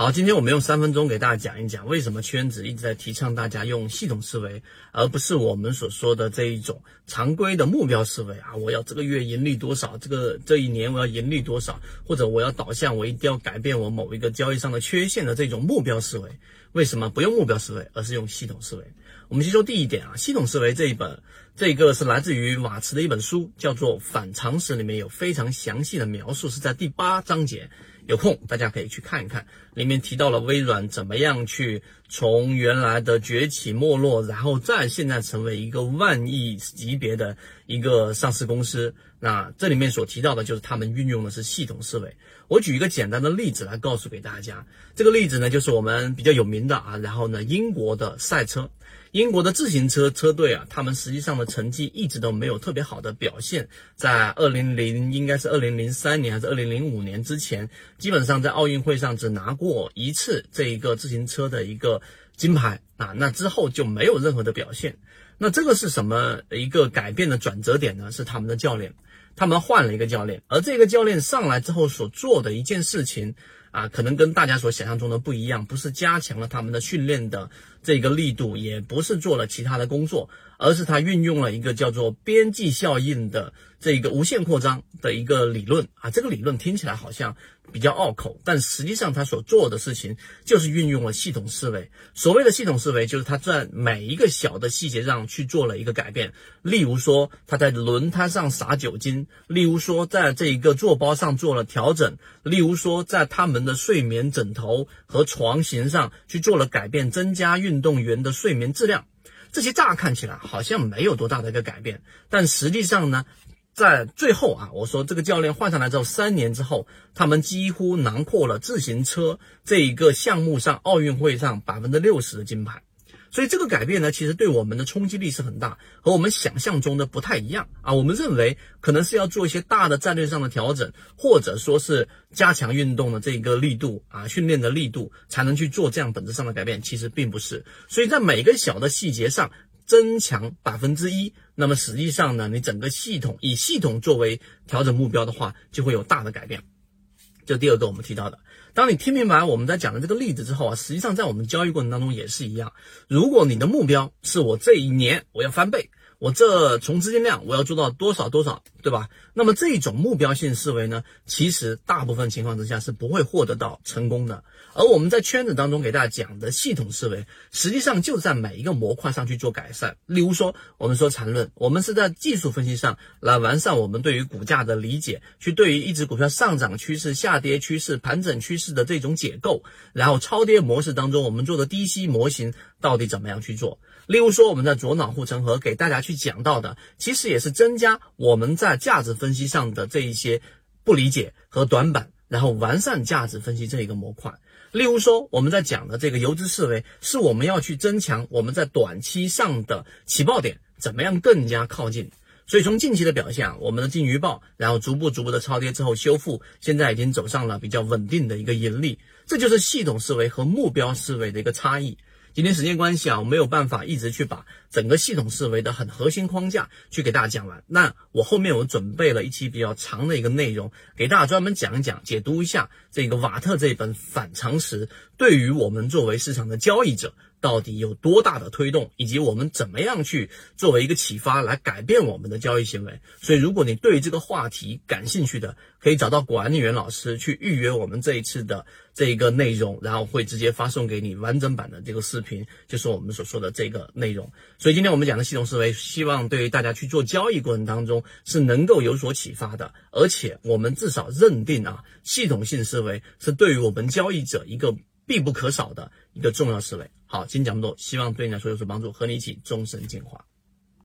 好，今天我们用三分钟给大家讲一讲，为什么圈子一直在提倡大家用系统思维，而不是我们所说的这一种常规的目标思维啊！我要这个月盈利多少，这个这一年我要盈利多少，或者我要导向我一定要改变我某一个交易上的缺陷的这种目标思维。为什么不用目标思维，而是用系统思维？我们先说第一点啊，系统思维这一本，这个是来自于马茨的一本书，叫做《反常识》，里面有非常详细的描述，是在第八章节。有空大家可以去看一看，里面提到了微软怎么样去从原来的崛起没落，然后再现在成为一个万亿级别的一个上市公司。那这里面所提到的就是他们运用的是系统思维。我举一个简单的例子来告诉给大家，这个例子呢就是我们比较有名的啊，然后呢英国的赛车。英国的自行车车队啊，他们实际上的成绩一直都没有特别好的表现。在二零零应该是二零零三年还是二零零五年之前，基本上在奥运会上只拿过一次这一个自行车的一个金牌啊，那之后就没有任何的表现。那这个是什么一个改变的转折点呢？是他们的教练，他们换了一个教练，而这个教练上来之后所做的一件事情。啊，可能跟大家所想象中的不一样，不是加强了他们的训练的这个力度，也不是做了其他的工作，而是他运用了一个叫做边际效应的这个无限扩张的一个理论啊。这个理论听起来好像比较拗口，但实际上他所做的事情就是运用了系统思维。所谓的系统思维，就是他在每一个小的细节上去做了一个改变。例如说，他在轮胎上撒酒精；例如说，在这一个座包上做了调整；例如说，在他们的睡眠枕头和床型上去做了改变，增加运动员的睡眠质量。这些乍看起来好像没有多大的一个改变，但实际上呢，在最后啊，我说这个教练换上来之后，三年之后，他们几乎囊括了自行车这一个项目上奥运会上百分之六十的金牌。所以这个改变呢，其实对我们的冲击力是很大，和我们想象中的不太一样啊。我们认为可能是要做一些大的战略上的调整，或者说是加强运动的这个力度啊，训练的力度，才能去做这样本质上的改变。其实并不是。所以在每个小的细节上增强百分之一，那么实际上呢，你整个系统以系统作为调整目标的话，就会有大的改变。这第二个我们提到的，当你听明白我们在讲的这个例子之后啊，实际上在我们交易过程当中也是一样。如果你的目标是我这一年我要翻倍。我这从资金量我要做到多少多少，对吧？那么这种目标性思维呢，其实大部分情况之下是不会获得到成功的。而我们在圈子当中给大家讲的系统思维，实际上就在每一个模块上去做改善。例如说，我们说缠论，我们是在技术分析上来完善我们对于股价的理解，去对于一只股票上涨趋势、下跌趋势、盘整趋势的这种解构，然后超跌模式当中我们做的低吸模型到底怎么样去做？例如说，我们在左脑护城河给大家去讲到的，其实也是增加我们在价值分析上的这一些不理解和短板，然后完善价值分析这一个模块。例如说，我们在讲的这个游资思维，是我们要去增强我们在短期上的起爆点怎么样更加靠近。所以从近期的表现啊，我们的金鱼报，然后逐步逐步的超跌之后修复，现在已经走上了比较稳定的一个盈利。这就是系统思维和目标思维的一个差异。今天时间关系啊，我没有办法一直去把整个系统思维的很核心框架去给大家讲完。那我后面我准备了一期比较长的一个内容，给大家专门讲一讲、解读一下这个瓦特这本反常识对于我们作为市场的交易者。到底有多大的推动，以及我们怎么样去作为一个启发来改变我们的交易行为？所以，如果你对这个话题感兴趣的，可以找到管理员老师去预约我们这一次的这一个内容，然后会直接发送给你完整版的这个视频，就是我们所说的这个内容。所以，今天我们讲的系统思维，希望对于大家去做交易过程当中是能够有所启发的，而且我们至少认定啊，系统性思维是对于我们交易者一个必不可少的一个重要思维。好，今天讲这么多，希望对你来说有所帮助，和你一起终身进化。